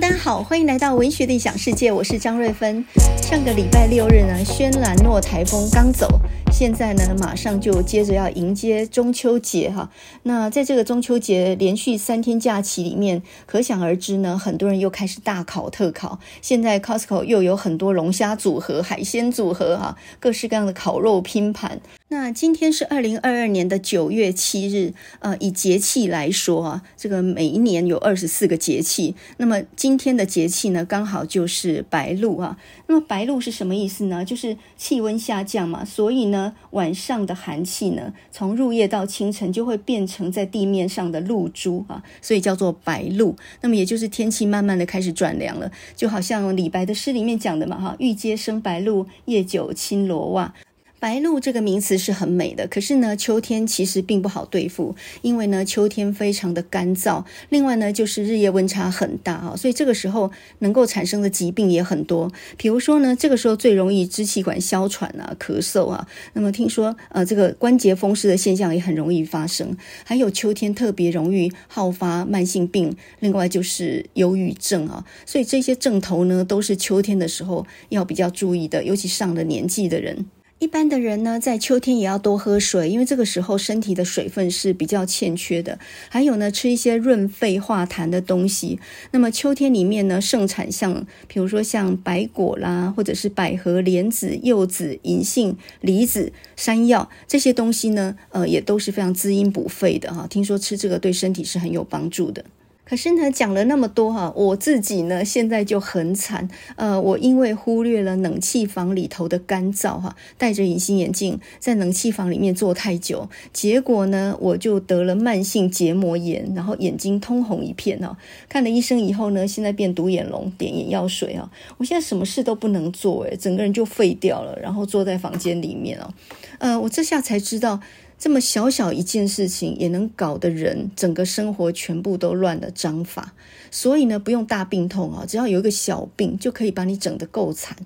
大家好，欢迎来到文学的异想世界，我是张瑞芬。上个礼拜六日呢，轩岚诺台风刚走，现在呢，马上就接着要迎接中秋节哈。那在这个中秋节连续三天假期里面，可想而知呢，很多人又开始大烤特烤。现在 Costco 又有很多龙虾组合、海鲜组合哈，各式各样的烤肉拼盘。那今天是二零二二年的九月七日，呃，以节气来说啊，这个每一年有二十四个节气，那么今天的节气呢，刚好就是白露啊。那么白露是什么意思呢？就是气温下降嘛，所以呢，晚上的寒气呢，从入夜到清晨就会变成在地面上的露珠啊，所以叫做白露。那么也就是天气慢慢的开始转凉了，就好像李白的诗里面讲的嘛，哈，欲接生白露，夜久侵罗袜。白露这个名词是很美的，可是呢，秋天其实并不好对付，因为呢，秋天非常的干燥，另外呢，就是日夜温差很大啊，所以这个时候能够产生的疾病也很多。比如说呢，这个时候最容易支气管哮喘啊、咳嗽啊。那么听说呃，这个关节风湿的现象也很容易发生，还有秋天特别容易好发慢性病，另外就是忧郁症啊。所以这些症头呢，都是秋天的时候要比较注意的，尤其上了年纪的人。一般的人呢，在秋天也要多喝水，因为这个时候身体的水分是比较欠缺的。还有呢，吃一些润肺化痰的东西。那么秋天里面呢，盛产像，比如说像白果啦，或者是百合、莲子、柚子、银杏、梨子、山药这些东西呢，呃，也都是非常滋阴补肺的哈。听说吃这个对身体是很有帮助的。可是呢，讲了那么多哈，我自己呢现在就很惨。呃，我因为忽略了冷气房里头的干燥哈，戴着隐形眼镜在冷气房里面坐太久，结果呢我就得了慢性结膜炎，然后眼睛通红一片哦。看了医生以后呢，现在变独眼龙，点眼药水啊。我现在什么事都不能做诶，整个人就废掉了，然后坐在房间里面哦。呃，我这下才知道。这么小小一件事情也能搞得人整个生活全部都乱了章法，所以呢，不用大病痛啊，只要有一个小病就可以把你整得够惨。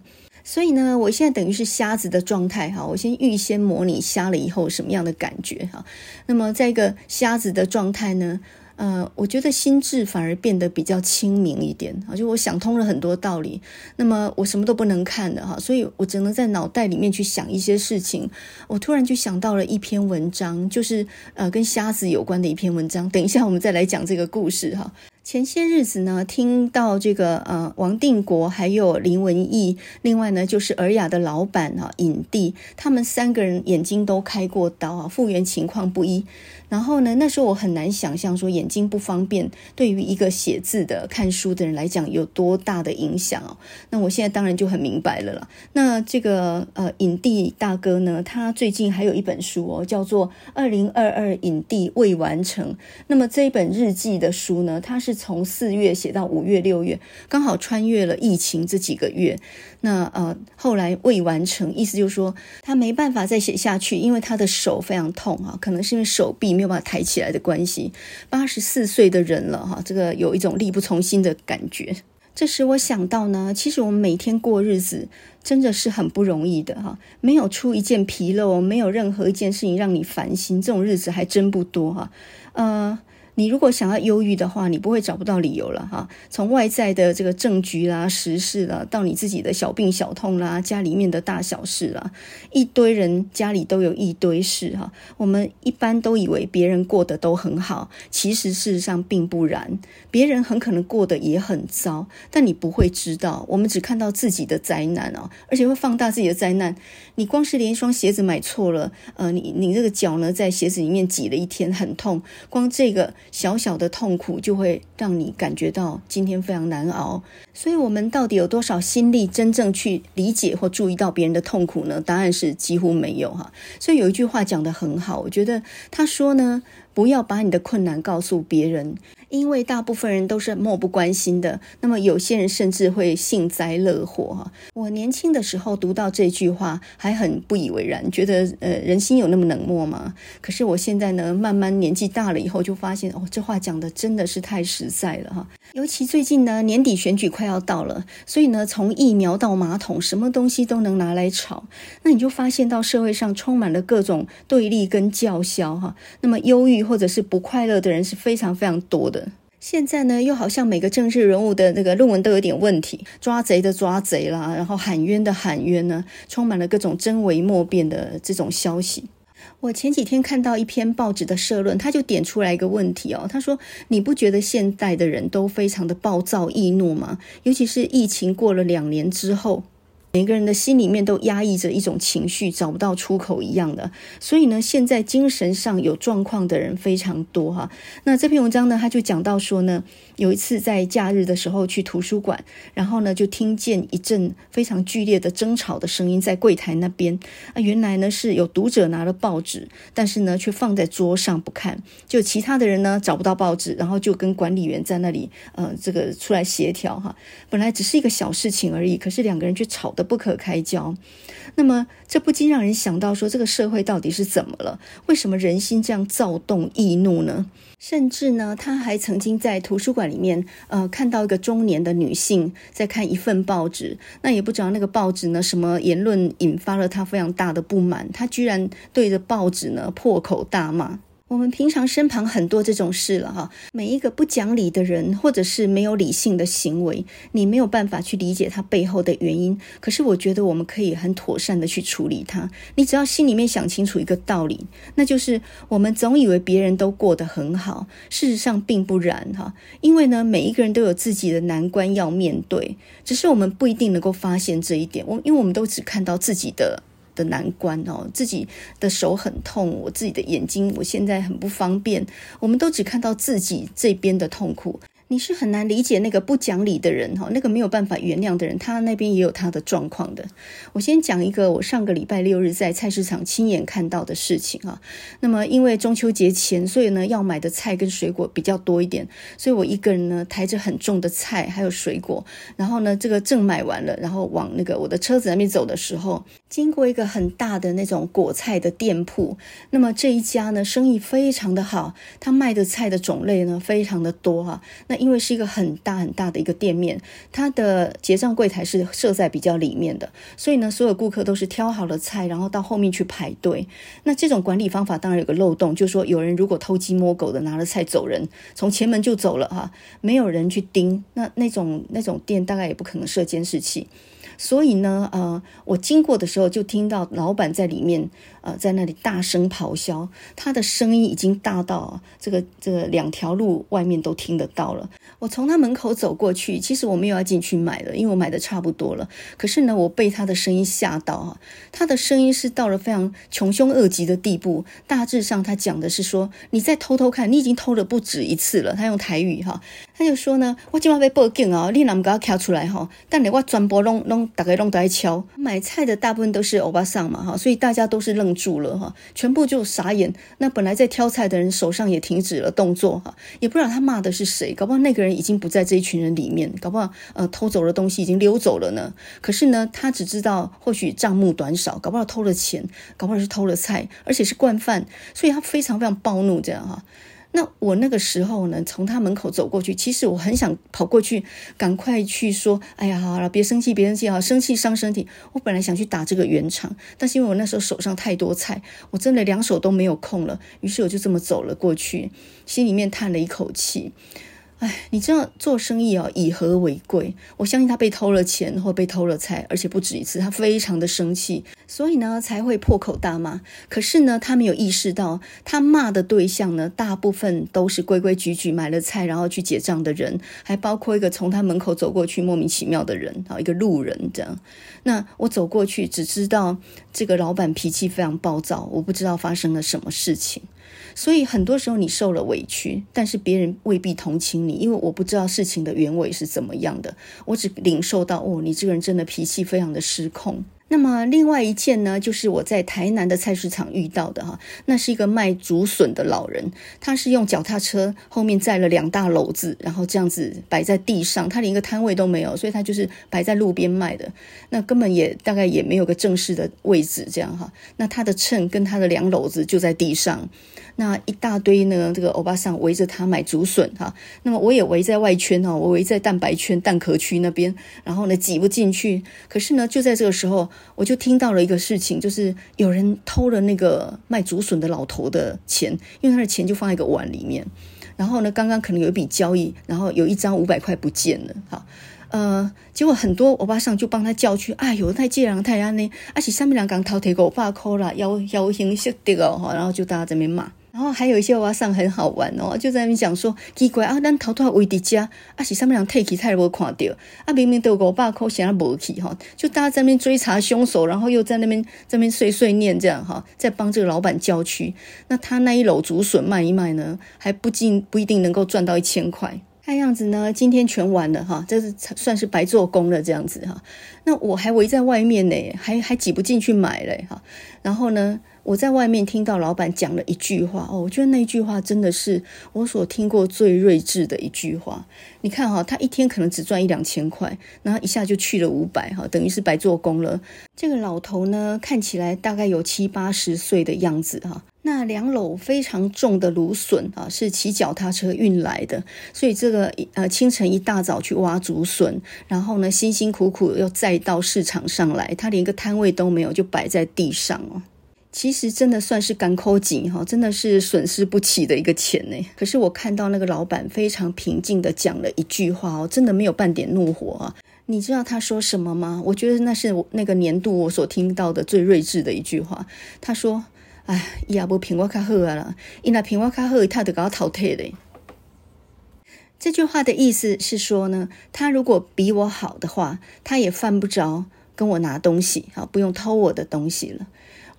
所以呢，我现在等于是瞎子的状态哈，我先预先模拟瞎了以后什么样的感觉哈。那么在一个瞎子的状态呢，呃，我觉得心智反而变得比较清明一点啊，就我想通了很多道理。那么我什么都不能看的哈，所以我只能在脑袋里面去想一些事情。我突然就想到了一篇文章，就是呃跟瞎子有关的一篇文章。等一下我们再来讲这个故事哈。前些日子呢，听到这个呃王定国还有林文义，另外呢就是尔雅的老板啊影帝，他们三个人眼睛都开过刀啊，复原情况不一。然后呢，那时候我很难想象说眼睛不方便对于一个写字的、看书的人来讲有多大的影响。那我现在当然就很明白了啦。那这个呃影帝大哥呢，他最近还有一本书哦，叫做《二零二二影帝未完成》。那么这一本日记的书呢，他是从四月写到五月、六月，刚好穿越了疫情这几个月。那呃后来未完成，意思就是说他没办法再写下去，因为他的手非常痛啊，可能是因为手臂没有办法抬起来的关系。八十四岁的人了哈，这个有一种力不从心的感觉。这使我想到呢，其实我们每天过日子真的是很不容易的哈，没有出一件纰漏，没有任何一件事情让你烦心，这种日子还真不多哈。呃。你如果想要忧郁的话，你不会找不到理由了哈。从外在的这个政局啦、时事啦，到你自己的小病小痛啦、家里面的大小事啦，一堆人家里都有一堆事哈。我们一般都以为别人过得都很好，其实事实上并不然。别人很可能过得也很糟，但你不会知道。我们只看到自己的灾难哦，而且会放大自己的灾难。你光是连一双鞋子买错了，呃，你你这个脚呢，在鞋子里面挤了一天，很痛。光这个。小小的痛苦就会让你感觉到今天非常难熬，所以，我们到底有多少心力真正去理解或注意到别人的痛苦呢？答案是几乎没有哈。所以有一句话讲得很好，我觉得他说呢，不要把你的困难告诉别人。因为大部分人都是漠不关心的，那么有些人甚至会幸灾乐祸哈。我年轻的时候读到这句话还很不以为然，觉得呃人心有那么冷漠吗？可是我现在呢，慢慢年纪大了以后，就发现哦，这话讲的真的是太实在了哈。尤其最近呢，年底选举快要到了，所以呢，从疫苗到马桶，什么东西都能拿来炒。那你就发现到社会上充满了各种对立跟叫嚣哈。那么忧郁或者是不快乐的人是非常非常多的。现在呢，又好像每个政治人物的那个论文都有点问题，抓贼的抓贼啦，然后喊冤的喊冤呢，充满了各种真伪莫辨的这种消息。我前几天看到一篇报纸的社论，他就点出来一个问题哦，他说：“你不觉得现代的人都非常的暴躁易怒吗？尤其是疫情过了两年之后。”每个人的心里面都压抑着一种情绪，找不到出口一样的。所以呢，现在精神上有状况的人非常多哈。那这篇文章呢，他就讲到说呢，有一次在假日的时候去图书馆，然后呢就听见一阵非常剧烈的争吵的声音在柜台那边。啊，原来呢是有读者拿了报纸，但是呢却放在桌上不看。就其他的人呢找不到报纸，然后就跟管理员在那里呃这个出来协调哈。本来只是一个小事情而已，可是两个人却吵得。不可开交，那么这不禁让人想到说，这个社会到底是怎么了？为什么人心这样躁动易怒呢？甚至呢，他还曾经在图书馆里面，呃，看到一个中年的女性在看一份报纸，那也不知道那个报纸呢什么言论引发了他非常大的不满，他居然对着报纸呢破口大骂。我们平常身旁很多这种事了哈，每一个不讲理的人，或者是没有理性的行为，你没有办法去理解他背后的原因。可是我觉得我们可以很妥善的去处理它。你只要心里面想清楚一个道理，那就是我们总以为别人都过得很好，事实上并不然哈。因为呢，每一个人都有自己的难关要面对，只是我们不一定能够发现这一点。我因为我们都只看到自己的。的难关哦，自己的手很痛，我自己的眼睛我现在很不方便，我们都只看到自己这边的痛苦。你是很难理解那个不讲理的人哈，那个没有办法原谅的人，他那边也有他的状况的。我先讲一个我上个礼拜六日在菜市场亲眼看到的事情啊。那么因为中秋节前，所以呢要买的菜跟水果比较多一点，所以我一个人呢抬着很重的菜还有水果，然后呢这个正买完了，然后往那个我的车子那边走的时候，经过一个很大的那种果菜的店铺，那么这一家呢生意非常的好，他卖的菜的种类呢非常的多哈。那因为是一个很大很大的一个店面，它的结账柜台是设在比较里面的，所以呢，所有顾客都是挑好了菜，然后到后面去排队。那这种管理方法当然有个漏洞，就是说有人如果偷鸡摸狗的拿了菜走人，从前门就走了哈，没有人去盯，那那种那种店大概也不可能设监视器。所以呢，呃，我经过的时候就听到老板在里面，呃，在那里大声咆哮，他的声音已经大到这个这个两条路外面都听得到了。我从他门口走过去，其实我没有要进去买了，因为我买的差不多了。可是呢，我被他的声音吓到啊！他的声音是到了非常穷凶恶极的地步。大致上，他讲的是说，你再偷偷看，你已经偷了不止一次了。他用台语哈，他就说呢，我今晚被报警啊，你哪不给我敲出来哈？但你我全部拢拢大概拢都在敲。买菜的大部分都是欧巴桑嘛哈，所以大家都是愣住了哈，全部就傻眼。那本来在挑菜的人手上也停止了动作哈，也不知道他骂的是谁，搞不好那个人。已经不在这一群人里面，搞不好呃偷走的东西已经溜走了呢。可是呢，他只知道或许账目短少，搞不好偷了钱，搞不好是偷了菜，而且是惯犯，所以他非常非常暴怒这样哈。那我那个时候呢，从他门口走过去，其实我很想跑过去，赶快去说：“哎呀，好了，别生气，别生气啊，生气伤身体。”我本来想去打这个圆场，但是因为我那时候手上太多菜，我真的两手都没有空了，于是我就这么走了过去，心里面叹了一口气。哎，你知道做生意啊，以和为贵。我相信他被偷了钱或被偷了菜，而且不止一次，他非常的生气，所以呢才会破口大骂。可是呢，他没有意识到，他骂的对象呢，大部分都是规规矩矩买了菜然后去结账的人，还包括一个从他门口走过去莫名其妙的人啊，一个路人这样。那我走过去，只知道这个老板脾气非常暴躁，我不知道发生了什么事情。所以很多时候你受了委屈，但是别人未必同情你，因为我不知道事情的原委是怎么样的，我只领受到哦，你这个人真的脾气非常的失控。那么另外一件呢，就是我在台南的菜市场遇到的哈，那是一个卖竹笋的老人，他是用脚踏车后面载了两大篓子，然后这样子摆在地上，他连一个摊位都没有，所以他就是摆在路边卖的，那根本也大概也没有个正式的位置这样哈，那他的秤跟他的两篓子就在地上。那一大堆呢，这个欧巴桑围着他买竹笋哈，那么我也围在外圈哈，我围在蛋白圈蛋壳区那边，然后呢挤不进去。可是呢，就在这个时候，我就听到了一个事情，就是有人偷了那个卖竹笋的老头的钱，因为他的钱就放在一个碗里面。然后呢，刚刚可能有一笔交易，然后有一张五百块不见了，哈。呃，结果很多欧巴桑就帮他叫去，哎呦，太这样太安呢，而且上面两刚偷提个五百块啦，要要形式的哦，然后就大家在那边骂，然后还有一些欧巴桑很好玩哦，就在那边讲说奇怪啊，咱偷偷位伫家，而且上面两提起太无看到，啊，明明都有五百块，现在无去哈，就大家在那边追查凶手，然后又在那边在那边碎碎念这样哈，在帮这个老板叫屈，那他那一篓竹笋卖一卖呢，还不进不一定能够赚到一千块。看样子呢，今天全完了哈，这是算是白做工了这样子哈。那我还围在外面呢，还还挤不进去买嘞哈。然后呢，我在外面听到老板讲了一句话哦，我觉得那句话真的是我所听过最睿智的一句话。你看哈，他一天可能只赚一两千块，然后一下就去了五百哈，等于是白做工了。这个老头呢，看起来大概有七八十岁的样子哈。那两篓非常重的芦笋啊，是骑脚踏车运来的，所以这个呃清晨一大早去挖竹笋，然后呢辛辛苦苦又再到市场上来，他连个摊位都没有，就摆在地上哦。其实真的算是甘苦钱哈，真的是损失不起的一个钱呢。可是我看到那个老板非常平静地讲了一句话哦，真的没有半点怒火啊。你知道他说什么吗？我觉得那是我那个年度我所听到的最睿智的一句话。他说。哎，伊也无评我较好啊啦，伊若评我较好，他就搞我淘汰嘞。这句话的意思是说呢，他如果比我好的话，他也犯不着跟我拿东西啊，不用偷我的东西了。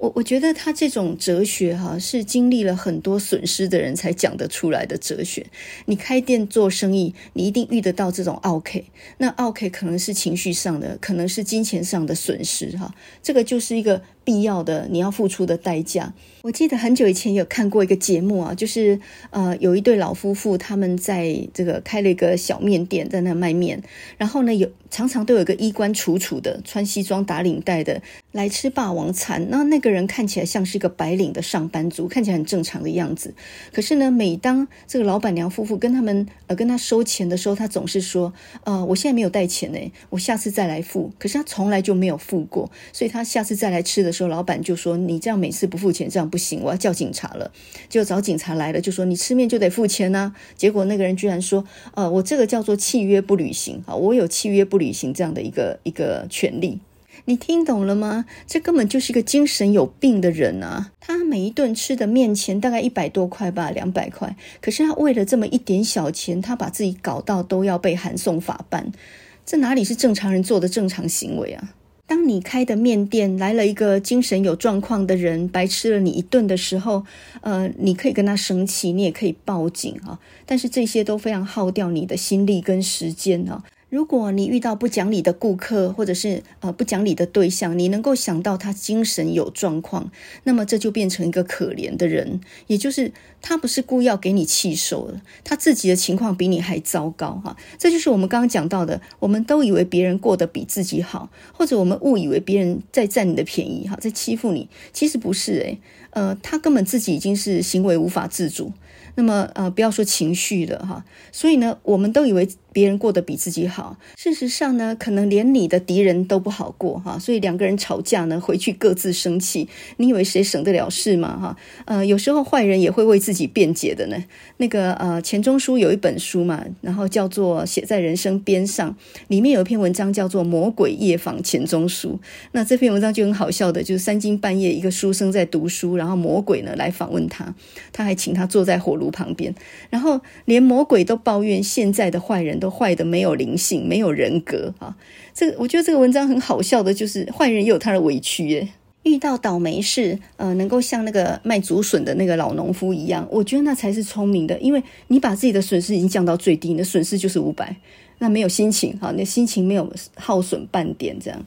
我我觉得他这种哲学哈，是经历了很多损失的人才讲得出来的哲学。你开店做生意，你一定遇得到这种奥 K，，那奥 K 可能是情绪上的，可能是金钱上的损失哈。这个就是一个必要的，你要付出的代价。我记得很久以前有看过一个节目啊，就是呃有一对老夫妇，他们在这个开了一个小面店，在那卖面，然后呢有常常都有个衣冠楚楚的，穿西装打领带的来吃霸王餐，那那个人看起来像是一个白领的上班族，看起来很正常的样子。可是呢，每当这个老板娘夫妇跟他们呃跟他收钱的时候，他总是说呃我现在没有带钱呢，我下次再来付。可是他从来就没有付过，所以他下次再来吃的时候，老板就说你这样每次不付钱，这样。不行，我要叫警察了。就找警察来了，就说你吃面就得付钱呐、啊。结果那个人居然说：“呃，我这个叫做契约不履行啊，我有契约不履行这样的一个一个权利。”你听懂了吗？这根本就是一个精神有病的人啊！他每一顿吃的面钱大概一百多块吧，两百块。可是他为了这么一点小钱，他把自己搞到都要被函送法办。这哪里是正常人做的正常行为啊？当你开的面店来了一个精神有状况的人，白吃了你一顿的时候，呃，你可以跟他生气，你也可以报警啊，但是这些都非常耗掉你的心力跟时间啊。如果你遇到不讲理的顾客，或者是呃不讲理的对象，你能够想到他精神有状况，那么这就变成一个可怜的人，也就是他不是故意要给你气受的，他自己的情况比你还糟糕哈。这就是我们刚刚讲到的，我们都以为别人过得比自己好，或者我们误以为别人在占你的便宜哈，在欺负你，其实不是诶，呃，他根本自己已经是行为无法自主。那么呃，不要说情绪了哈，所以呢，我们都以为别人过得比自己好，事实上呢，可能连你的敌人都不好过哈，所以两个人吵架呢，回去各自生气，你以为谁省得了事吗？哈，呃，有时候坏人也会为自己辩解的呢。那个呃，钱钟书有一本书嘛，然后叫做《写在人生边上》，里面有一篇文章叫做《魔鬼夜访钱钟书》。那这篇文章就很好笑的，就是三更半夜，一个书生在读书，然后魔鬼呢来访问他，他还请他坐在火炉旁边，然后连魔鬼都抱怨现在的坏人都坏得没有灵性、没有人格啊！这个我觉得这个文章很好笑的，就是坏人也有他的委屈耶。遇到倒霉事，呃，能够像那个卖竹笋的那个老农夫一样，我觉得那才是聪明的，因为你把自己的损失已经降到最低，你的损失就是五百，那没有心情哈，你的心情没有耗损半点，这样。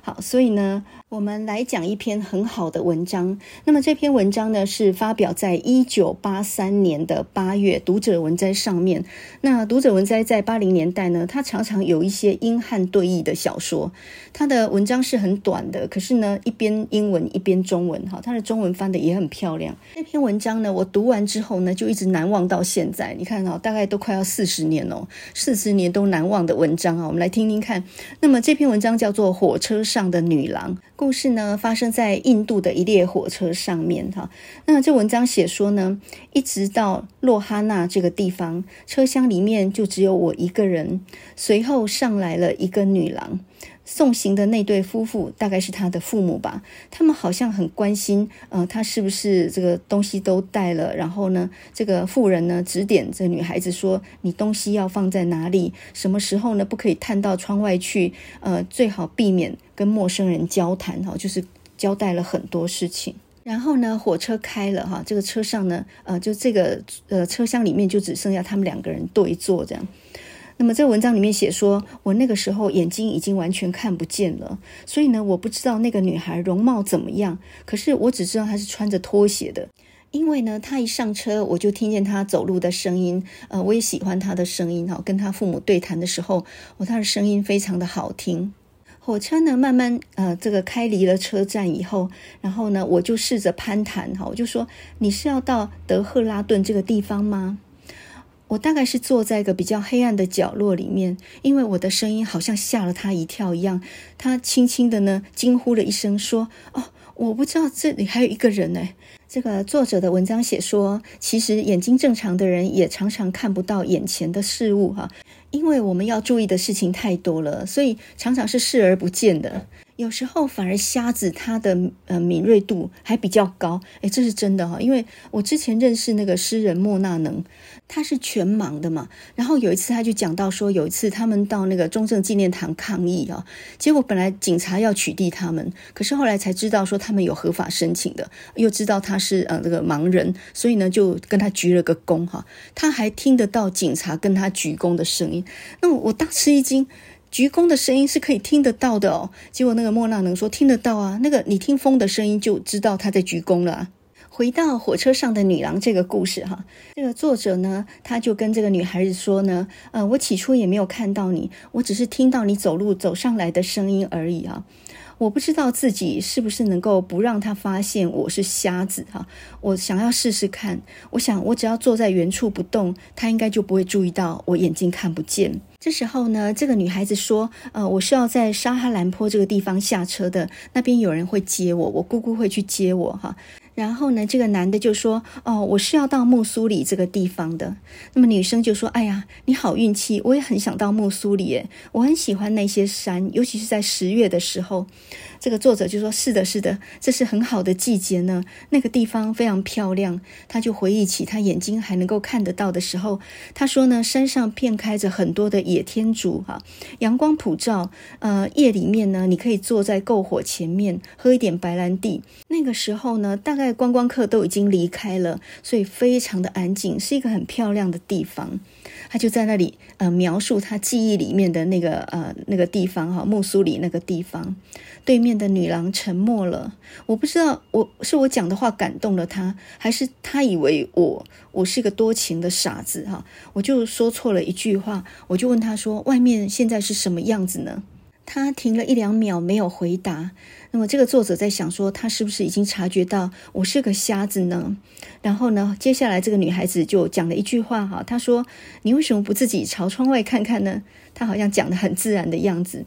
好，所以呢，我们来讲一篇很好的文章。那么这篇文章呢，是发表在一九八三年的八月，读者文摘上面。那读者文摘在八零年代呢，它常常有一些英汉对译的小说。它的文章是很短的，可是呢，一边英文一边中文，哈，它的中文翻得也很漂亮。这篇文章呢，我读完之后呢，就一直难忘到现在。你看啊，大概都快要四十年哦，四十年都难忘的文章啊，我们来听听看。那么这篇文章叫做《火车上的女郎》。故事呢，发生在印度的一列火车上面哈。那这文章写说呢，一直到洛哈纳这个地方，车厢里面就只有我一个人。随后上来了一个女郎。送行的那对夫妇大概是他的父母吧，他们好像很关心，呃，他是不是这个东西都带了？然后呢，这个妇人呢指点这女孩子说：“你东西要放在哪里？什么时候呢？不可以探到窗外去？呃，最好避免跟陌生人交谈。”哈，就是交代了很多事情。然后呢，火车开了哈，这个车上呢，呃，就这个呃车厢里面就只剩下他们两个人对坐这样。那么这个文章里面写说，我那个时候眼睛已经完全看不见了，所以呢，我不知道那个女孩容貌怎么样，可是我只知道她是穿着拖鞋的，因为呢，她一上车我就听见她走路的声音，呃，我也喜欢她的声音哈，跟她父母对谈的时候，我她的声音非常的好听。火车呢，慢慢呃这个开离了车站以后，然后呢，我就试着攀谈哈，我就说，你是要到德赫拉顿这个地方吗？我大概是坐在一个比较黑暗的角落里面，因为我的声音好像吓了他一跳一样。他轻轻的呢惊呼了一声，说：“哦，我不知道这里还有一个人呢。”这个作者的文章写说，其实眼睛正常的人也常常看不到眼前的事物哈，因为我们要注意的事情太多了，所以常常是视而不见的。有时候反而瞎子他的呃敏锐度还比较高，诶，这是真的哈，因为我之前认识那个诗人莫纳能，他是全盲的嘛。然后有一次他就讲到说，有一次他们到那个中正纪念堂抗议啊，结果本来警察要取缔他们，可是后来才知道说他们有合法申请的，又知道他是呃这个盲人，所以呢就跟他鞠了个躬哈，他还听得到警察跟他鞠躬的声音，那我大吃一惊。鞠躬的声音是可以听得到的哦，结果那个莫纳能说听得到啊，那个你听风的声音就知道他在鞠躬了。回到火车上的女郎这个故事哈，这个作者呢，他就跟这个女孩子说呢，呃，我起初也没有看到你，我只是听到你走路走上来的声音而已啊。我不知道自己是不是能够不让他发现我是瞎子哈，我想要试试看。我想我只要坐在原处不动，他应该就不会注意到我眼睛看不见。这时候呢，这个女孩子说：“呃，我是要在沙哈兰坡这个地方下车的，那边有人会接我，我姑姑会去接我哈。”然后呢，这个男的就说：“哦，我是要到木苏里这个地方的。”那么女生就说：“哎呀，你好运气，我也很想到木苏里耶，我很喜欢那些山，尤其是在十月的时候。”这个作者就说：“是的，是的，这是很好的季节呢，那个地方非常漂亮。”他就回忆起他眼睛还能够看得到的时候，他说呢：“山上遍开着很多的野天竺，哈，阳光普照。呃，夜里面呢，你可以坐在篝火前面喝一点白兰地。那个时候呢，大概观光客都已经离开了，所以非常的安静，是一个很漂亮的地方。”他就在那里呃描述他记忆里面的那个呃那个地方哈，木苏里那个地方。对面的女郎沉默了，我不知道我是我讲的话感动了她，还是她以为我我是个多情的傻子哈。我就说错了一句话，我就问她说：“外面现在是什么样子呢？”她停了一两秒没有回答。那么这个作者在想说，他是不是已经察觉到我是个瞎子呢？然后呢，接下来这个女孩子就讲了一句话哈，她说：“你为什么不自己朝窗外看看呢？”他好像讲得很自然的样子。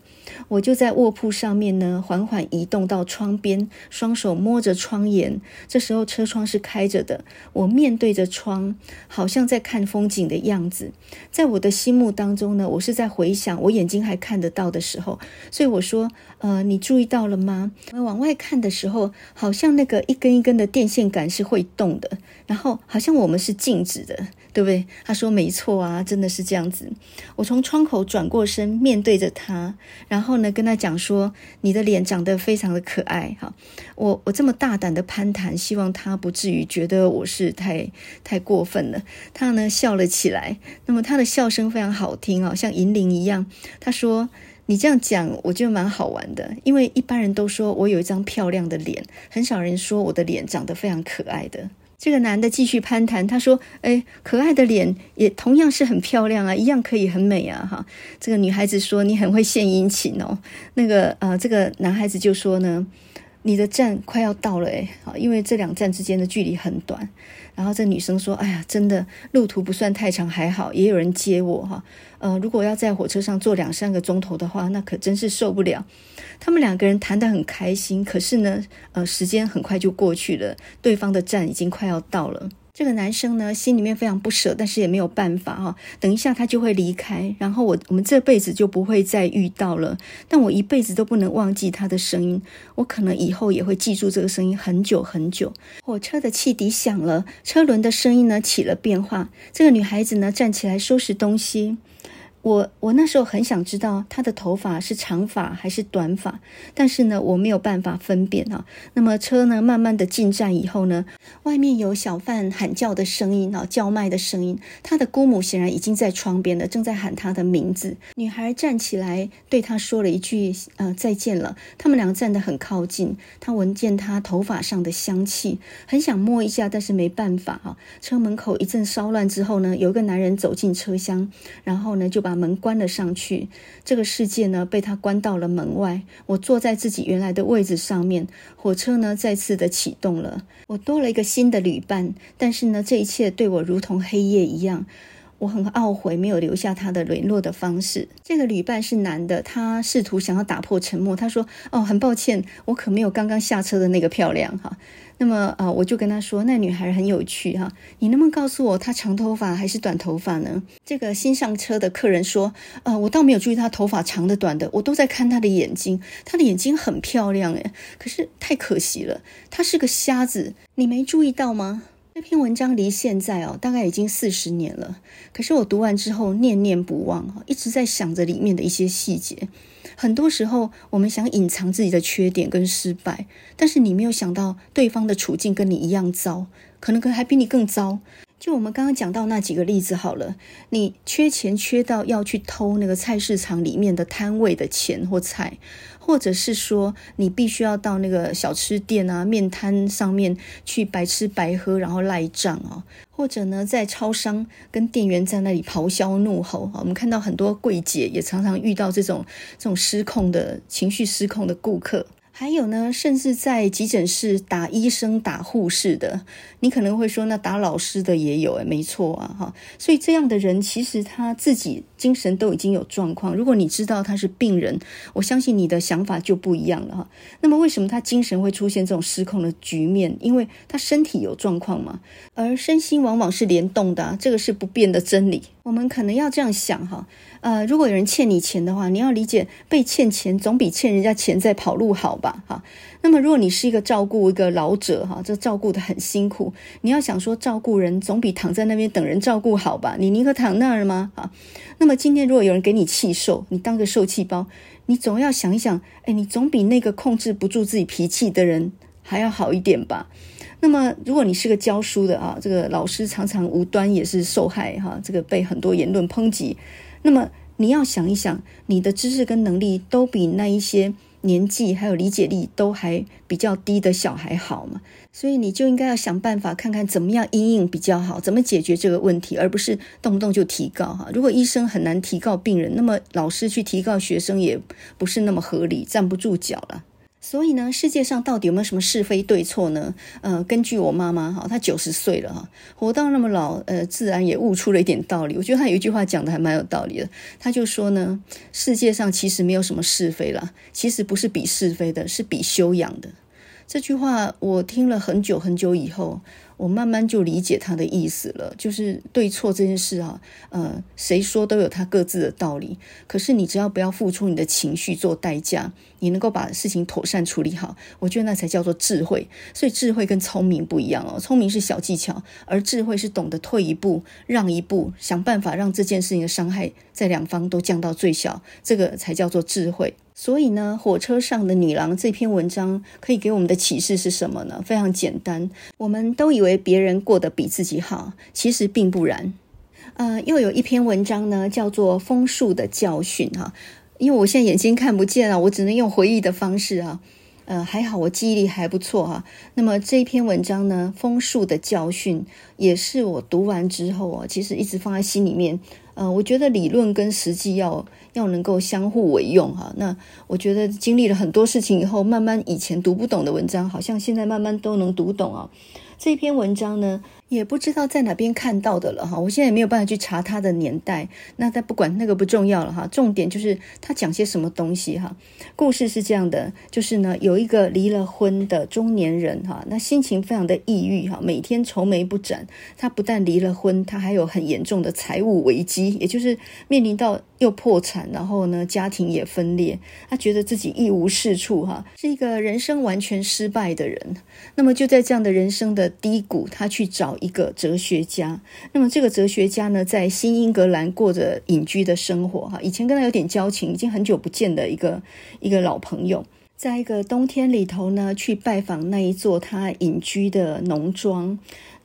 我就在卧铺上面呢，缓缓移动到窗边，双手摸着窗沿。这时候车窗是开着的，我面对着窗，好像在看风景的样子。在我的心目当中呢，我是在回想我眼睛还看得到的时候，所以我说：“呃，你注意到了吗？”往外看的时候，好像那个一根一根的电线杆是会动的，然后好像我们是静止的，对不对？他说没错啊，真的是这样子。我从窗口转过身，面对着他，然后呢，跟他讲说：“你的脸长得非常的可爱。”哈，我我这么大胆的攀谈，希望他不至于觉得我是太太过分了。他呢笑了起来，那么他的笑声非常好听啊，像银铃一样。他说。你这样讲，我觉得蛮好玩的，因为一般人都说我有一张漂亮的脸，很少人说我的脸长得非常可爱的。这个男的继续攀谈，他说：“哎，可爱的脸也同样是很漂亮啊，一样可以很美啊。”哈，这个女孩子说：“你很会献殷勤哦。”那个呃，这个男孩子就说呢：“你的站快要到了哎，好，因为这两站之间的距离很短。然后这女生说：“哎呀，真的路途不算太长，还好也有人接我哈。呃，如果要在火车上坐两三个钟头的话，那可真是受不了。”他们两个人谈得很开心，可是呢，呃，时间很快就过去了，对方的站已经快要到了。这个男生呢，心里面非常不舍，但是也没有办法哈。等一下他就会离开，然后我我们这辈子就不会再遇到了。但我一辈子都不能忘记他的声音，我可能以后也会记住这个声音很久很久。火车的汽笛响了，车轮的声音呢起了变化。这个女孩子呢站起来收拾东西。我我那时候很想知道他的头发是长发还是短发，但是呢，我没有办法分辨啊。那么车呢，慢慢的进站以后呢，外面有小贩喊叫的声音啊，叫卖的声音。他的姑母显然已经在窗边了，正在喊他的名字。女孩站起来对他说了一句：“呃，再见了。”他们俩站得很靠近，他闻见他头发上的香气，很想摸一下，但是没办法啊。车门口一阵骚乱之后呢，有一个男人走进车厢，然后呢就把。门关了上去，这个世界呢被他关到了门外。我坐在自己原来的位置上面，火车呢再次的启动了。我多了一个新的旅伴，但是呢，这一切对我如同黑夜一样。我很懊悔没有留下他的联络的方式。这个旅伴是男的，他试图想要打破沉默。他说：“哦，很抱歉，我可没有刚刚下车的那个漂亮哈。”那么啊、我就跟他说：“那女孩很有趣哈，你能不能告诉我她长头发还是短头发呢？”这个新上车的客人说：“呃，我倒没有注意她头发长的短的，我都在看她的眼睛，她的眼睛很漂亮诶，可是太可惜了，她是个瞎子，你没注意到吗？”这篇文章离现在哦，大概已经四十年了。可是我读完之后念念不忘，一直在想着里面的一些细节。很多时候，我们想隐藏自己的缺点跟失败，但是你没有想到对方的处境跟你一样糟，可能可能还比你更糟。就我们刚刚讲到那几个例子好了，你缺钱缺到要去偷那个菜市场里面的摊位的钱或菜，或者是说你必须要到那个小吃店啊、面摊上面去白吃白喝，然后赖账哦，或者呢在超商跟店员在那里咆哮怒吼啊，我们看到很多柜姐也常常遇到这种这种失控的情绪失控的顾客。还有呢，甚至在急诊室打医生、打护士的，你可能会说，那打老师的也有诶，没错啊，哈。所以这样的人，其实他自己精神都已经有状况。如果你知道他是病人，我相信你的想法就不一样了哈。那么为什么他精神会出现这种失控的局面？因为他身体有状况嘛，而身心往往是联动的啊，这个是不变的真理。我们可能要这样想哈，呃，如果有人欠你钱的话，你要理解被欠钱总比欠人家钱在跑路好吧？哈，那么如果你是一个照顾一个老者哈，这照顾得很辛苦，你要想说照顾人总比躺在那边等人照顾好吧？你宁可躺那儿吗？哈，那么今天如果有人给你气受，你当个受气包，你总要想一想，哎，你总比那个控制不住自己脾气的人还要好一点吧？那么，如果你是个教书的啊，这个老师常常无端也是受害哈，这个被很多言论抨击。那么你要想一想，你的知识跟能力都比那一些年纪还有理解力都还比较低的小孩好嘛？所以你就应该要想办法看看怎么样因应比较好，怎么解决这个问题，而不是动不动就提告哈。如果医生很难提告病人，那么老师去提告学生也不是那么合理，站不住脚了。所以呢，世界上到底有没有什么是非对错呢？呃，根据我妈妈哈，她九十岁了哈，活到那么老，呃，自然也悟出了一点道理。我觉得她有一句话讲的还蛮有道理的，她就说呢，世界上其实没有什么是非啦，其实不是比是非的，是比修养的。这句话我听了很久很久以后。我慢慢就理解他的意思了，就是对错这件事啊，呃，谁说都有他各自的道理。可是你只要不要付出你的情绪做代价，你能够把事情妥善处理好，我觉得那才叫做智慧。所以智慧跟聪明不一样哦，聪明是小技巧，而智慧是懂得退一步、让一步，想办法让这件事情的伤害在两方都降到最小，这个才叫做智慧。所以呢，火车上的女郎这篇文章可以给我们的启示是什么呢？非常简单，我们都以为别人过得比自己好，其实并不然。呃，又有一篇文章呢，叫做《枫树的教训》哈，因为我现在眼睛看不见了，我只能用回忆的方式啊。呃，还好我记忆力还不错哈。那么这一篇文章呢，枫树的教训也是我读完之后啊，其实一直放在心里面。呃，我觉得理论跟实际要要能够相互为用哈。那我觉得经历了很多事情以后，慢慢以前读不懂的文章，好像现在慢慢都能读懂啊。这篇文章呢，也不知道在哪边看到的了哈，我现在也没有办法去查他的年代。那但不管那个不重要了哈，重点就是他讲些什么东西哈。故事是这样的，就是呢，有一个离了婚的中年人哈，那心情非常的抑郁哈，每天愁眉不展。他不但离了婚，他还有很严重的财务危机，也就是面临到又破产，然后呢，家庭也分裂。他觉得自己一无是处哈，是一个人生完全失败的人。那么就在这样的人生的低谷，他去找一个哲学家。那么这个哲学家呢，在新英格兰过着隐居的生活哈。以前跟他有点交情，已经很久不见的一个一个老朋友。在一个冬天里头呢，去拜访那一座他隐居的农庄。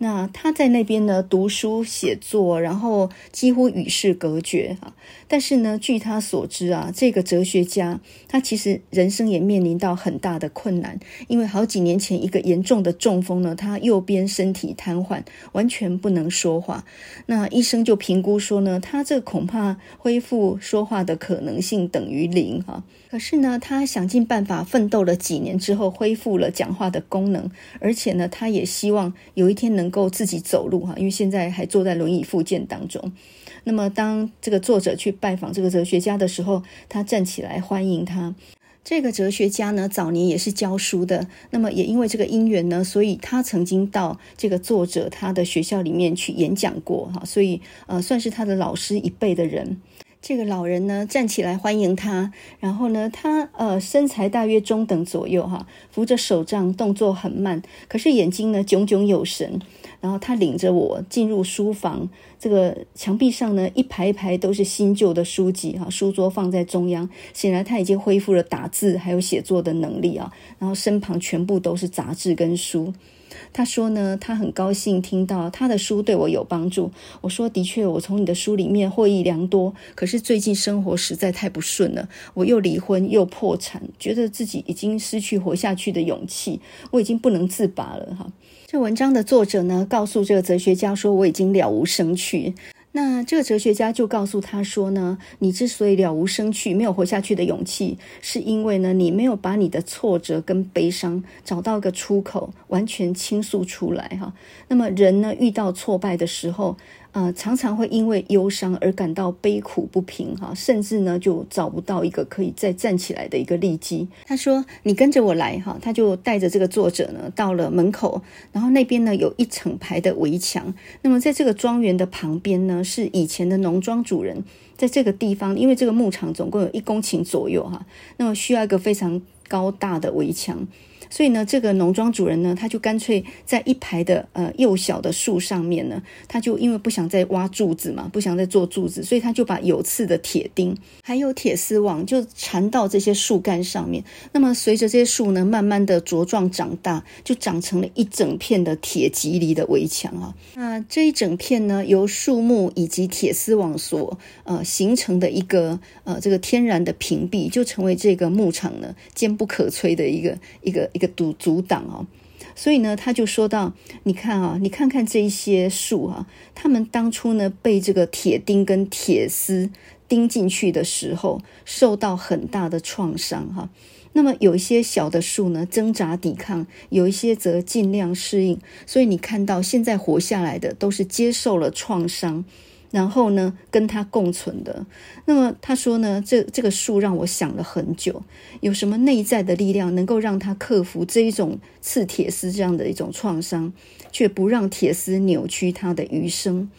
那他在那边呢，读书写作，然后几乎与世隔绝哈。但是呢，据他所知啊，这个哲学家他其实人生也面临到很大的困难，因为好几年前一个严重的中风呢，他右边身体瘫痪，完全不能说话。那医生就评估说呢，他这恐怕恢复说话的可能性等于零哈。可是呢，他想尽办法奋斗了几年之后，恢复了讲话的功能，而且呢，他也希望有一天能够自己走路哈，因为现在还坐在轮椅复健当中。那么，当这个作者去拜访这个哲学家的时候，他站起来欢迎他。这个哲学家呢，早年也是教书的，那么也因为这个因缘呢，所以他曾经到这个作者他的学校里面去演讲过哈，所以呃，算是他的老师一辈的人。这个老人呢，站起来欢迎他，然后呢，他呃身材大约中等左右哈，扶着手杖，动作很慢，可是眼睛呢炯炯有神。然后他领着我进入书房，这个墙壁上呢一排一排都是新旧的书籍哈，书桌放在中央，显然他已经恢复了打字还有写作的能力啊。然后身旁全部都是杂志跟书。他说呢，他很高兴听到他的书对我有帮助。我说，的确，我从你的书里面获益良多。可是最近生活实在太不顺了，我又离婚又破产，觉得自己已经失去活下去的勇气，我已经不能自拔了哈。这文章的作者呢，告诉这个哲学家说，我已经了无生趣。那这个哲学家就告诉他说呢，你之所以了无生趣，没有活下去的勇气，是因为呢，你没有把你的挫折跟悲伤找到一个出口，完全倾诉出来哈。那么人呢，遇到挫败的时候，呃，常常会因为忧伤而感到悲苦不平哈，甚至呢就找不到一个可以再站起来的一个利基。他说：“你跟着我来哈。”他就带着这个作者呢到了门口，然后那边呢有一整排的围墙。那么在这个庄园的旁边呢，是以前的农庄主人在这个地方，因为这个牧场总共有一公顷左右哈，那么需要一个非常高大的围墙。所以呢，这个农庄主人呢，他就干脆在一排的呃幼小的树上面呢，他就因为不想再挖柱子嘛，不想再做柱子，所以他就把有刺的铁钉还有铁丝网就缠到这些树干上面。那么随着这些树呢，慢慢的茁壮长大，就长成了一整片的铁蒺藜的围墙啊。那这一整片呢，由树木以及铁丝网所呃形成的一个呃这个天然的屏蔽，就成为这个牧场呢坚不可摧的一个一个。一个阻阻挡哦，所以呢，他就说到：“你看啊，你看看这一些树啊，他们当初呢被这个铁钉跟铁丝钉进去的时候，受到很大的创伤哈。那么有一些小的树呢挣扎抵抗，有一些则尽量适应。所以你看到现在活下来的，都是接受了创伤。”然后呢，跟他共存的。那么他说呢，这这个树让我想了很久，有什么内在的力量能够让他克服这一种刺铁丝这样的一种创伤，却不让铁丝扭曲他的余生？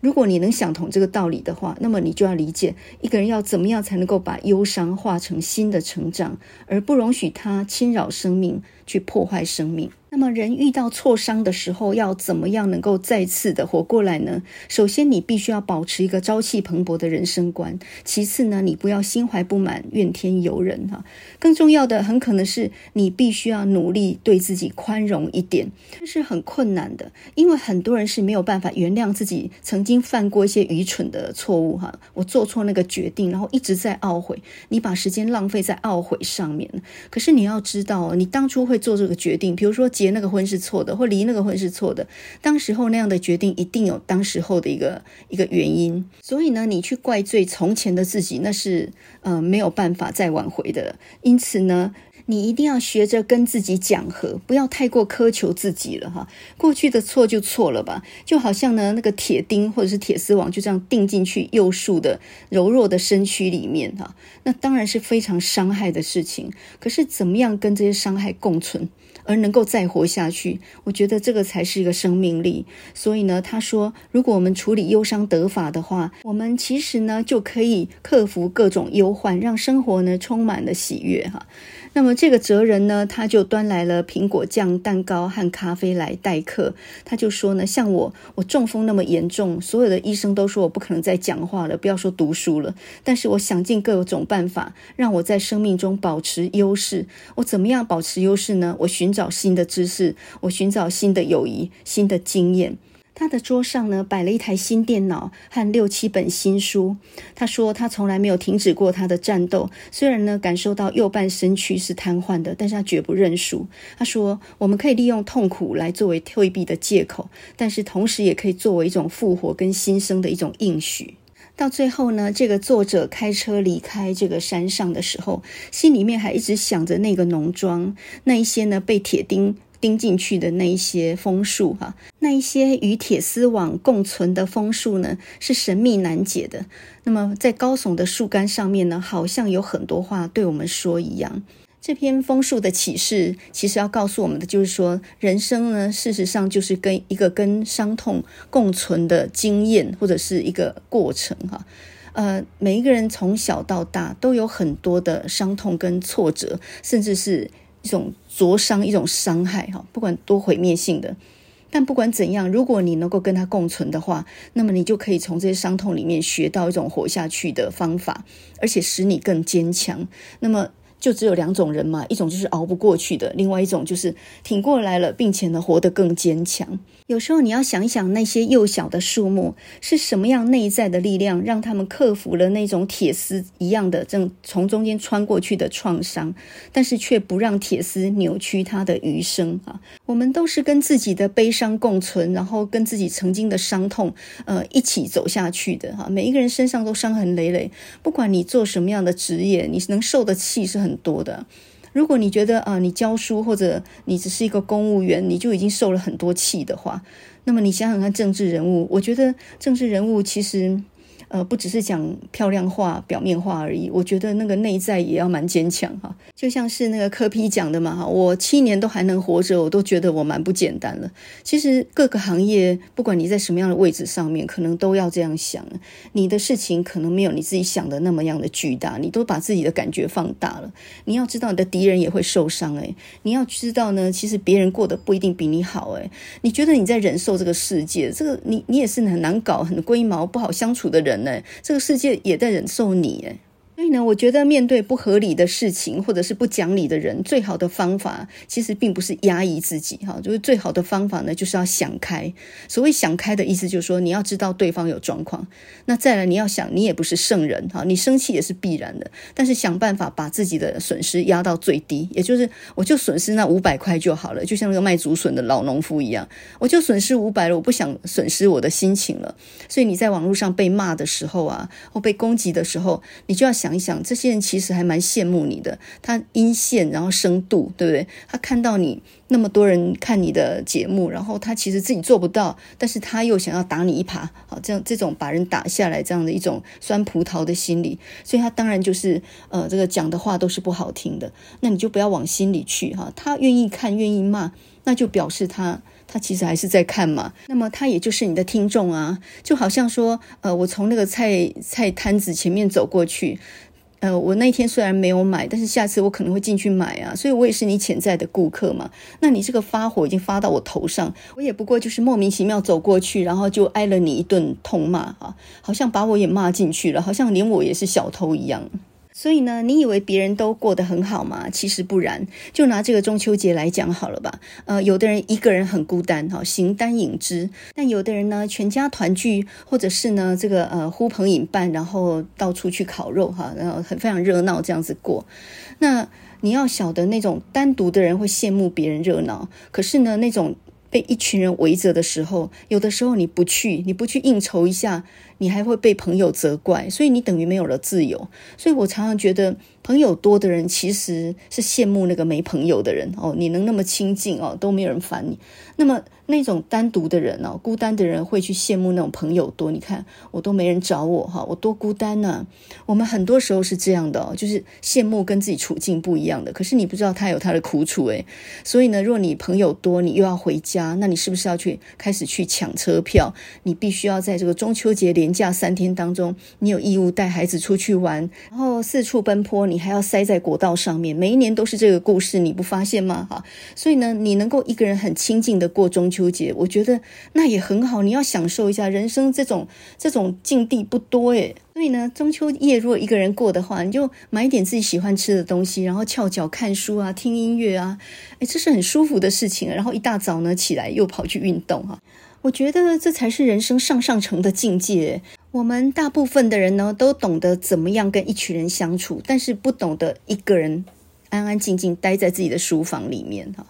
如果你能想通这个道理的话，那么你就要理解一个人要怎么样才能够把忧伤化成新的成长，而不容许它侵扰生命，去破坏生命。那么人遇到挫伤的时候，要怎么样能够再次的活过来呢？首先，你必须要保持一个朝气蓬勃的人生观；其次呢，你不要心怀不满、怨天尤人哈。更重要的，很可能是你必须要努力对自己宽容一点，这是很困难的，因为很多人是没有办法原谅自己曾经犯过一些愚蠢的错误哈。我做错那个决定，然后一直在懊悔，你把时间浪费在懊悔上面。可是你要知道，你当初会做这个决定，比如说，结那个婚是错的，或离那个婚是错的。当时候那样的决定一定有当时候的一个一个原因，所以呢，你去怪罪从前的自己，那是呃没有办法再挽回的。因此呢，你一定要学着跟自己讲和，不要太过苛求自己了哈。过去的错就错了吧，就好像呢那个铁钉或者是铁丝网就这样钉进去幼树的柔弱的身躯里面哈，那当然是非常伤害的事情。可是怎么样跟这些伤害共存？而能够再活下去，我觉得这个才是一个生命力。所以呢，他说，如果我们处理忧伤得法的话，我们其实呢就可以克服各种忧患，让生活呢充满了喜悦哈。那么这个哲人呢，他就端来了苹果酱蛋糕和咖啡来待客。他就说呢，像我，我中风那么严重，所有的医生都说我不可能再讲话了，不要说读书了。但是我想尽各种办法，让我在生命中保持优势。我怎么样保持优势呢？我寻找新的知识，我寻找新的友谊，新的经验。他的桌上呢，摆了一台新电脑和六七本新书。他说他从来没有停止过他的战斗，虽然呢感受到右半身躯是瘫痪的，但是他绝不认输。他说我们可以利用痛苦来作为退避的借口，但是同时也可以作为一种复活跟新生的一种应许。到最后呢，这个作者开车离开这个山上的时候，心里面还一直想着那个农庄，那一些呢被铁钉。钉进去的那一些枫树，哈，那一些与铁丝网共存的枫树呢，是神秘难解的。那么，在高耸的树干上面呢，好像有很多话对我们说一样。这篇枫树的启示，其实要告诉我们的，就是说，人生呢，事实上就是跟一个跟伤痛共存的经验，或者是一个过程，哈。呃，每一个人从小到大都有很多的伤痛跟挫折，甚至是。一种灼伤，一种伤害，哈，不管多毁灭性的，但不管怎样，如果你能够跟他共存的话，那么你就可以从这些伤痛里面学到一种活下去的方法，而且使你更坚强。那么。就只有两种人嘛，一种就是熬不过去的，另外一种就是挺过来了，并且呢活得更坚强。有时候你要想一想，那些幼小的树木是什么样内在的力量，让他们克服了那种铁丝一样的正从中间穿过去的创伤，但是却不让铁丝扭曲它的余生啊。我们都是跟自己的悲伤共存，然后跟自己曾经的伤痛呃一起走下去的哈。每一个人身上都伤痕累累，不管你做什么样的职业，你能受的气是很。很多的，如果你觉得啊，你教书或者你只是一个公务员，你就已经受了很多气的话，那么你想想看，政治人物，我觉得政治人物其实。呃，不只是讲漂亮话、表面话而已。我觉得那个内在也要蛮坚强哈。就像是那个柯批讲的嘛哈，我七年都还能活着，我都觉得我蛮不简单了。其实各个行业，不管你在什么样的位置上面，可能都要这样想。你的事情可能没有你自己想的那么样的巨大，你都把自己的感觉放大了。你要知道，你的敌人也会受伤诶。你要知道呢，其实别人过得不一定比你好诶。你觉得你在忍受这个世界，这个你你也是很难搞、很龟毛、不好相处的人。这个世界也在忍受你，哎。所以呢，我觉得面对不合理的事情，或者是不讲理的人，最好的方法其实并不是压抑自己，哈，就是最好的方法呢，就是要想开。所谓想开的意思，就是说你要知道对方有状况。那再来，你要想，你也不是圣人，哈，你生气也是必然的，但是想办法把自己的损失压到最低，也就是我就损失那五百块就好了，就像那个卖竹笋的老农夫一样，我就损失五百了，我不想损失我的心情了。所以你在网络上被骂的时候啊，或被攻击的时候，你就要想。一想，这些人其实还蛮羡慕你的。他阴线，然后深度，对不对？他看到你那么多人看你的节目，然后他其实自己做不到，但是他又想要打你一耙，好，这样这种把人打下来这样的一种酸葡萄的心理，所以他当然就是呃，这个讲的话都是不好听的。那你就不要往心里去哈。他愿意看，愿意骂，那就表示他。他其实还是在看嘛，那么他也就是你的听众啊，就好像说，呃，我从那个菜菜摊子前面走过去，呃，我那天虽然没有买，但是下次我可能会进去买啊，所以我也是你潜在的顾客嘛。那你这个发火已经发到我头上，我也不过就是莫名其妙走过去，然后就挨了你一顿痛骂啊，好像把我也骂进去了，好像连我也是小偷一样。所以呢，你以为别人都过得很好吗？其实不然。就拿这个中秋节来讲好了吧。呃，有的人一个人很孤单哈，形单影只；但有的人呢，全家团聚，或者是呢，这个呃呼朋引伴，然后到处去烤肉哈，然后很非常热闹这样子过。那你要晓得，那种单独的人会羡慕别人热闹，可是呢，那种被一群人围着的时候，有的时候你不去，你不去应酬一下。你还会被朋友责怪，所以你等于没有了自由。所以我常常觉得，朋友多的人其实是羡慕那个没朋友的人哦。你能那么亲近哦，都没有人烦你。那么那种单独的人哦，孤单的人会去羡慕那种朋友多。你看我都没人找我哈，我多孤单呢。我们很多时候是这样的哦，就是羡慕跟自己处境不一样的。可是你不知道他有他的苦楚诶。所以呢，若你朋友多，你又要回家，那你是不是要去开始去抢车票？你必须要在这个中秋节连假三天当中，你有义务带孩子出去玩，然后四处奔波，你还要塞在国道上面，每一年都是这个故事，你不发现吗？哈，所以呢，你能够一个人很清静的过中秋节，我觉得那也很好。你要享受一下人生，这种这种境地不多诶。所以呢，中秋夜如果一个人过的话，你就买一点自己喜欢吃的东西，然后翘脚看书啊，听音乐啊，诶，这是很舒服的事情。然后一大早呢起来又跑去运动哈。我觉得这才是人生上上乘的境界。我们大部分的人呢，都懂得怎么样跟一群人相处，但是不懂得一个人安安静静待在自己的书房里面哈。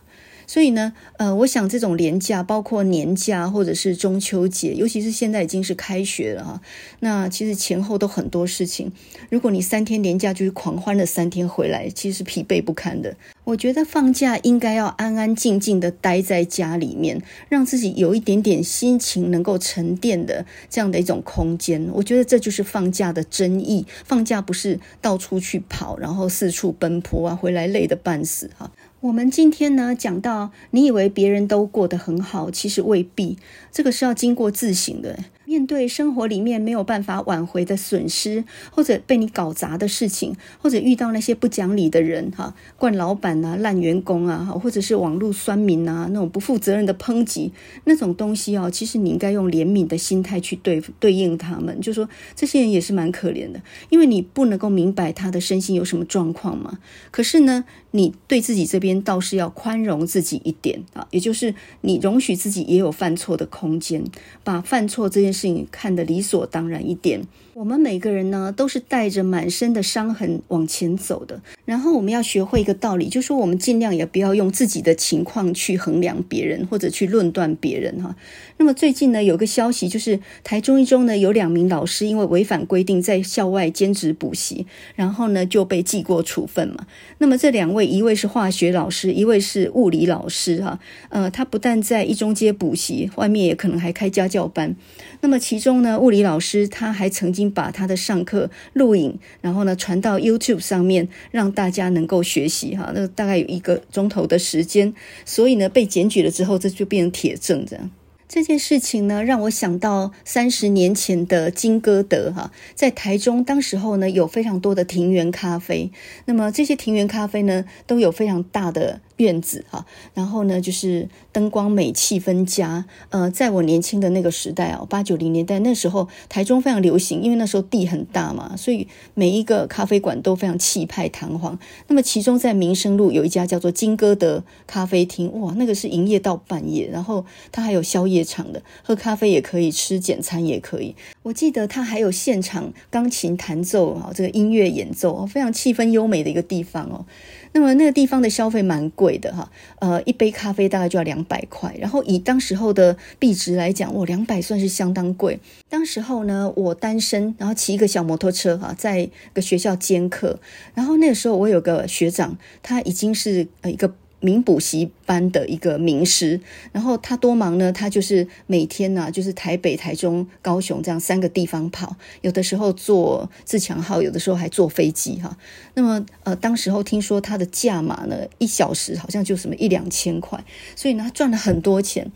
所以呢，呃，我想这种连假，包括年假或者是中秋节，尤其是现在已经是开学了哈，那其实前后都很多事情。如果你三天年假就是狂欢了三天回来，其实疲惫不堪的。我觉得放假应该要安安静静的待在家里面，让自己有一点点心情能够沉淀的这样的一种空间。我觉得这就是放假的真意。放假不是到处去跑，然后四处奔波啊，回来累得半死哈。我们今天呢，讲到，你以为别人都过得很好，其实未必，这个是要经过自省的。面对生活里面没有办法挽回的损失，或者被你搞砸的事情，或者遇到那些不讲理的人，哈，惯老板啊、烂员工啊，或者是网络酸民啊，那种不负责任的抨击，那种东西哦，其实你应该用怜悯的心态去对对应他们，就说这些人也是蛮可怜的，因为你不能够明白他的身心有什么状况嘛。可是呢，你对自己这边倒是要宽容自己一点啊，也就是你容许自己也有犯错的空间，把犯错这件事。看得理所当然一点。我们每个人呢，都是带着满身的伤痕往前走的。然后我们要学会一个道理，就是说我们尽量也不要用自己的情况去衡量别人，或者去论断别人哈。那么最近呢，有个消息，就是台中一中呢有两名老师因为违反规定在校外兼职补习，然后呢就被记过处分嘛。那么这两位，一位是化学老师，一位是物理老师哈。呃，他不但在一中街补习，外面也可能还开家教班。那么其中呢，物理老师他还曾经。把他的上课录影，然后呢传到 YouTube 上面，让大家能够学习哈。那大概有一个钟头的时间，所以呢被检举了之后，这就变成铁证这样。这件事情呢，让我想到三十年前的金歌德哈，在台中当时候呢，有非常多的庭园咖啡。那么这些庭园咖啡呢，都有非常大的。院子哈，然后呢，就是灯光美、气氛佳。呃，在我年轻的那个时代啊，八九零年代那时候，台中非常流行，因为那时候地很大嘛，所以每一个咖啡馆都非常气派堂皇。那么，其中在民生路有一家叫做金歌德咖啡厅，哇，那个是营业到半夜，然后它还有宵夜场的，喝咖啡也可以，吃简餐也可以。我记得他还有现场钢琴弹奏啊，这个音乐演奏，非常气氛优美的一个地方哦。那么那个地方的消费蛮贵的哈，呃，一杯咖啡大概就要两百块，然后以当时候的币值来讲，哇，两百算是相当贵。当时候呢，我单身，然后骑一个小摩托车哈，在个学校兼课，然后那个时候我有个学长，他已经是一个。名补习班的一个名师，然后他多忙呢？他就是每天呢、啊，就是台北、台中、高雄这样三个地方跑，有的时候坐自强号，有的时候还坐飞机哈。那么呃，当时候听说他的价码呢，一小时好像就什么一两千块，所以呢，他赚了很多钱。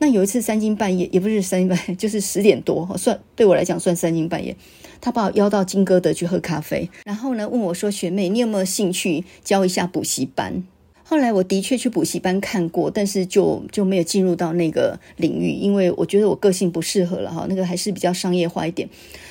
那有一次三更半夜，也不是三更半夜，就是十点多，算对我来讲算三更半夜。他把我邀到金歌德去喝咖啡，然后呢问我说：“学妹，你有没有兴趣教一下补习班？”后来我的确去补习班看过，但是就就没有进入到那个领域，因为我觉得我个性不适合了哈，那个还是比较商业化一点。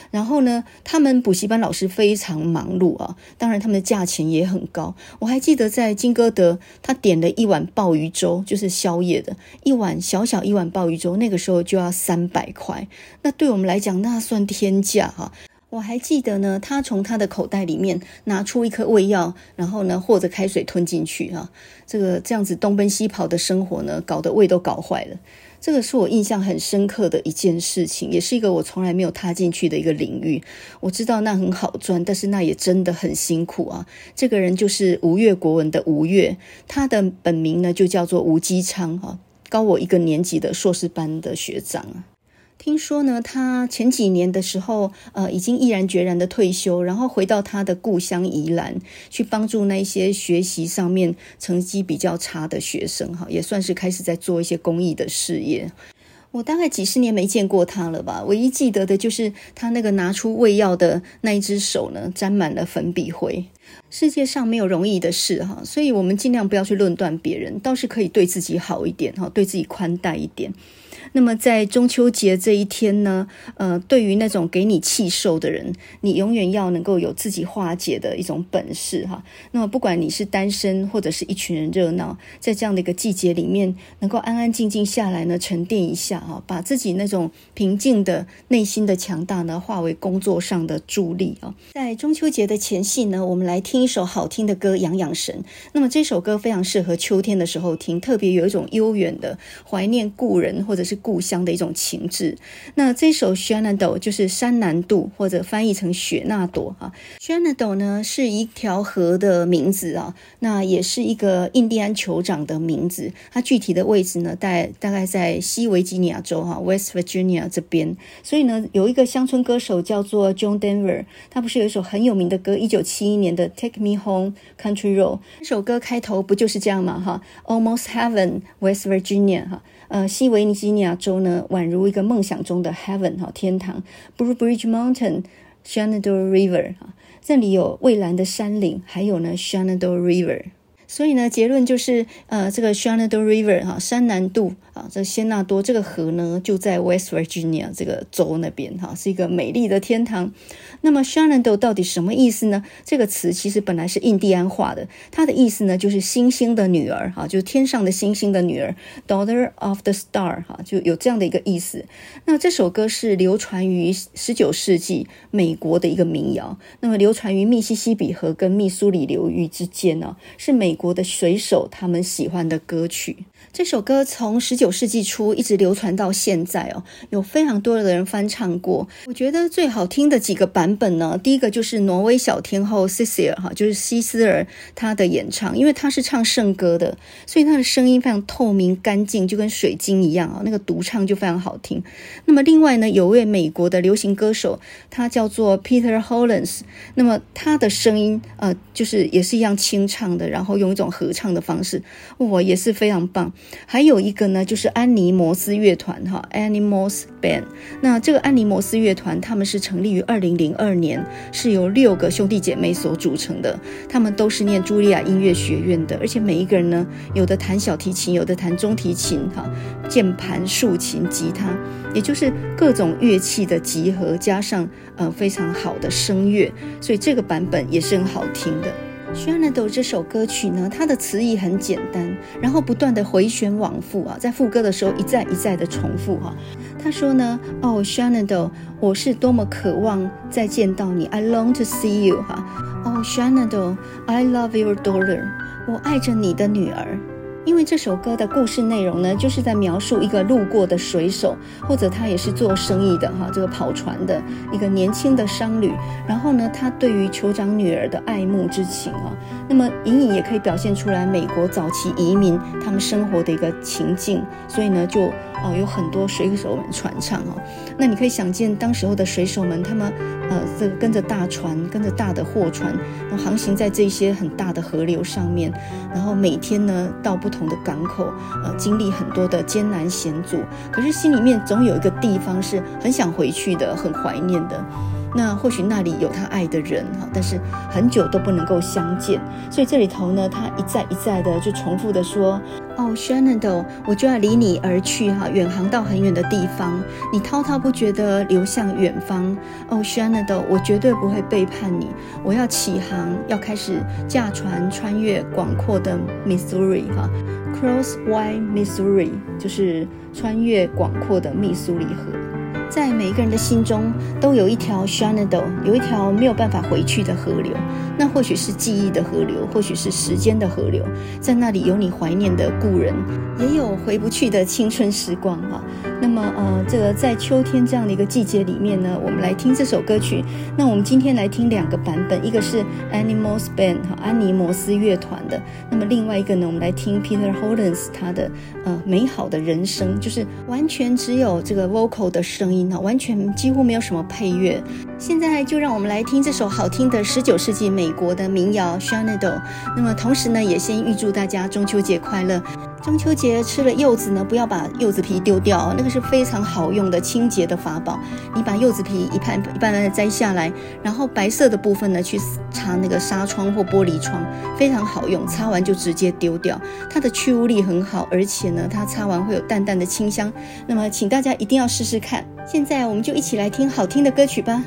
然后呢，他们补习班老师非常忙碌啊，当然他们的价钱也很高。我还记得在金歌德，他点了一碗鲍鱼粥，就是宵夜的一碗小小一碗鲍鱼粥，那个时候就要三百块，那对我们来讲那算天价哈。我还记得呢，他从他的口袋里面拿出一颗胃药，然后呢和着开水吞进去啊。这个这样子东奔西跑的生活呢，搞得胃都搞坏了。这个是我印象很深刻的一件事情，也是一个我从来没有踏进去的一个领域。我知道那很好赚，但是那也真的很辛苦啊。这个人就是吴越国文的吴越，他的本名呢就叫做吴姬昌哈，高我一个年级的硕士班的学长啊。听说呢，他前几年的时候，呃，已经毅然决然的退休，然后回到他的故乡宜兰，去帮助那些学习上面成绩比较差的学生，哈，也算是开始在做一些公益的事业。我大概几十年没见过他了吧，唯一记得的就是他那个拿出胃药的那一只手呢，沾满了粉笔灰。世界上没有容易的事，哈，所以我们尽量不要去论断别人，倒是可以对自己好一点，哈，对自己宽待一点。那么在中秋节这一天呢，呃，对于那种给你气受的人，你永远要能够有自己化解的一种本事哈。那么不管你是单身或者是一群人热闹，在这样的一个季节里面，能够安安静静下来呢，沉淀一下哈，把自己那种平静的内心的强大呢，化为工作上的助力啊。在中秋节的前夕呢，我们来听一首好听的歌养养神。那么这首歌非常适合秋天的时候听，特别有一种悠远的怀念故人或者是。故乡的一种情致。那这首 Shenando 就是山南渡，或者翻译成雪纳朵哈。Shenando 呢是一条河的名字啊，那也是一个印第安酋长的名字。它具体的位置呢，在大概在西维吉尼亚州哈 （West Virginia） 这边。所以呢，有一个乡村歌手叫做 John Denver，他不是有一首很有名的歌，一九七一年的《Take Me Home Country Road》。这首歌开头不就是这样吗？哈，Almost Heaven, West Virginia 哈。呃，西维尼基尼亚州呢，宛如一个梦想中的 heaven 哈，天堂。Blue Bridge Mountain, Shenandoah River 哈，这里有蔚蓝的山岭，还有呢 Shenandoah River。所以呢，结论就是，呃，这个 Shenandoah River 哈，山南渡啊，这仙纳多这个河呢，就在 West Virginia 这个州那边哈，是一个美丽的天堂。那么 Shenandoah 到底什么意思呢？这个词其实本来是印第安话的，它的意思呢就是星星的女儿哈，就是天上的星星的女儿，Daughter of the Star 哈，就有这样的一个意思。那这首歌是流传于十九世纪美国的一个民谣，那么流传于密西西比河跟密苏里流域之间呢，是美国的水手他们喜欢的歌曲。这首歌从十九世纪初一直流传到现在哦，有非常多的人翻唱过。我觉得最好听的几个版本呢，第一个就是挪威小天后 Sissel 哈，就是西斯尔她的演唱，因为她是唱圣歌的，所以她的声音非常透明干净，就跟水晶一样啊，那个独唱就非常好听。那么另外呢，有位美国的流行歌手，他叫做 Peter Hollens，那么他的声音呃，就是也是一样清唱的，然后用一种合唱的方式，哇，也是非常棒。还有一个呢，就是安妮摩斯乐团哈，Animals Band。那这个安妮摩斯乐团，他们是成立于二零零二年，是由六个兄弟姐妹所组成的。他们都是念茱莉亚音乐学院的，而且每一个人呢，有的弹小提琴，有的弹中提琴，哈，键盘、竖琴、吉他，也就是各种乐器的集合，加上呃非常好的声乐，所以这个版本也是很好听的。Shenandoah 这首歌曲呢，它的词意很简单，然后不断的回旋往复啊，在副歌的时候一再一再的重复哈。他说呢，哦，Shenandoah，我是多么渴望再见到你，I long to see you 哈。哦，Shenandoah，I love your daughter，我爱着你的女儿。因为这首歌的故事内容呢，就是在描述一个路过的水手，或者他也是做生意的哈，这个跑船的一个年轻的商旅。然后呢，他对于酋长女儿的爱慕之情啊，那么隐隐也可以表现出来美国早期移民他们生活的一个情境。所以呢，就哦有很多水手们传唱哦。那你可以想见，当时候的水手们，他们呃这个跟着大船，跟着大的货船，然后航行在这些很大的河流上面，然后每天呢到不同。同的港口，呃，经历很多的艰难险阻，可是心里面总有一个地方是很想回去的，很怀念的。那或许那里有他爱的人哈，但是很久都不能够相见，所以这里头呢，他一再一再的就重复的说：“哦，Shenandoah，我就要离你而去哈，远航到很远的地方，你滔滔不绝地流向远方。哦，Shenandoah，我绝对不会背叛你，我要起航，要开始驾船穿越广阔的 Missouri 哈，Cross Wide Missouri，就是穿越广阔的密苏里河。”在每一个人的心中，都有一条 Shenando，有一条没有办法回去的河流。那或许是记忆的河流，或许是时间的河流。在那里有你怀念的故人，也有回不去的青春时光哈。那么呃，这个在秋天这样的一个季节里面呢，我们来听这首歌曲。那我们今天来听两个版本，一个是 Animals Band 哈，安妮摩斯乐团的。那么另外一个呢，我们来听 Peter Hollens 他的呃美好的人生，就是完全只有这个 vocal 的声音。完全几乎没有什么配乐。现在就让我们来听这首好听的十九世纪美国的民谣《Shenandoah》。那么同时呢，也先预祝大家中秋节快乐。中秋节吃了柚子呢，不要把柚子皮丢掉，那个是非常好用的清洁的法宝。你把柚子皮一半一半的摘下来，然后白色的部分呢，去擦那个纱窗或玻璃窗，非常好用。擦完就直接丢掉，它的去污力很好，而且呢，它擦完会有淡淡的清香。那么，请大家一定要试试看。现在我们就一起来听好听的歌曲吧。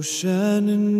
ocean and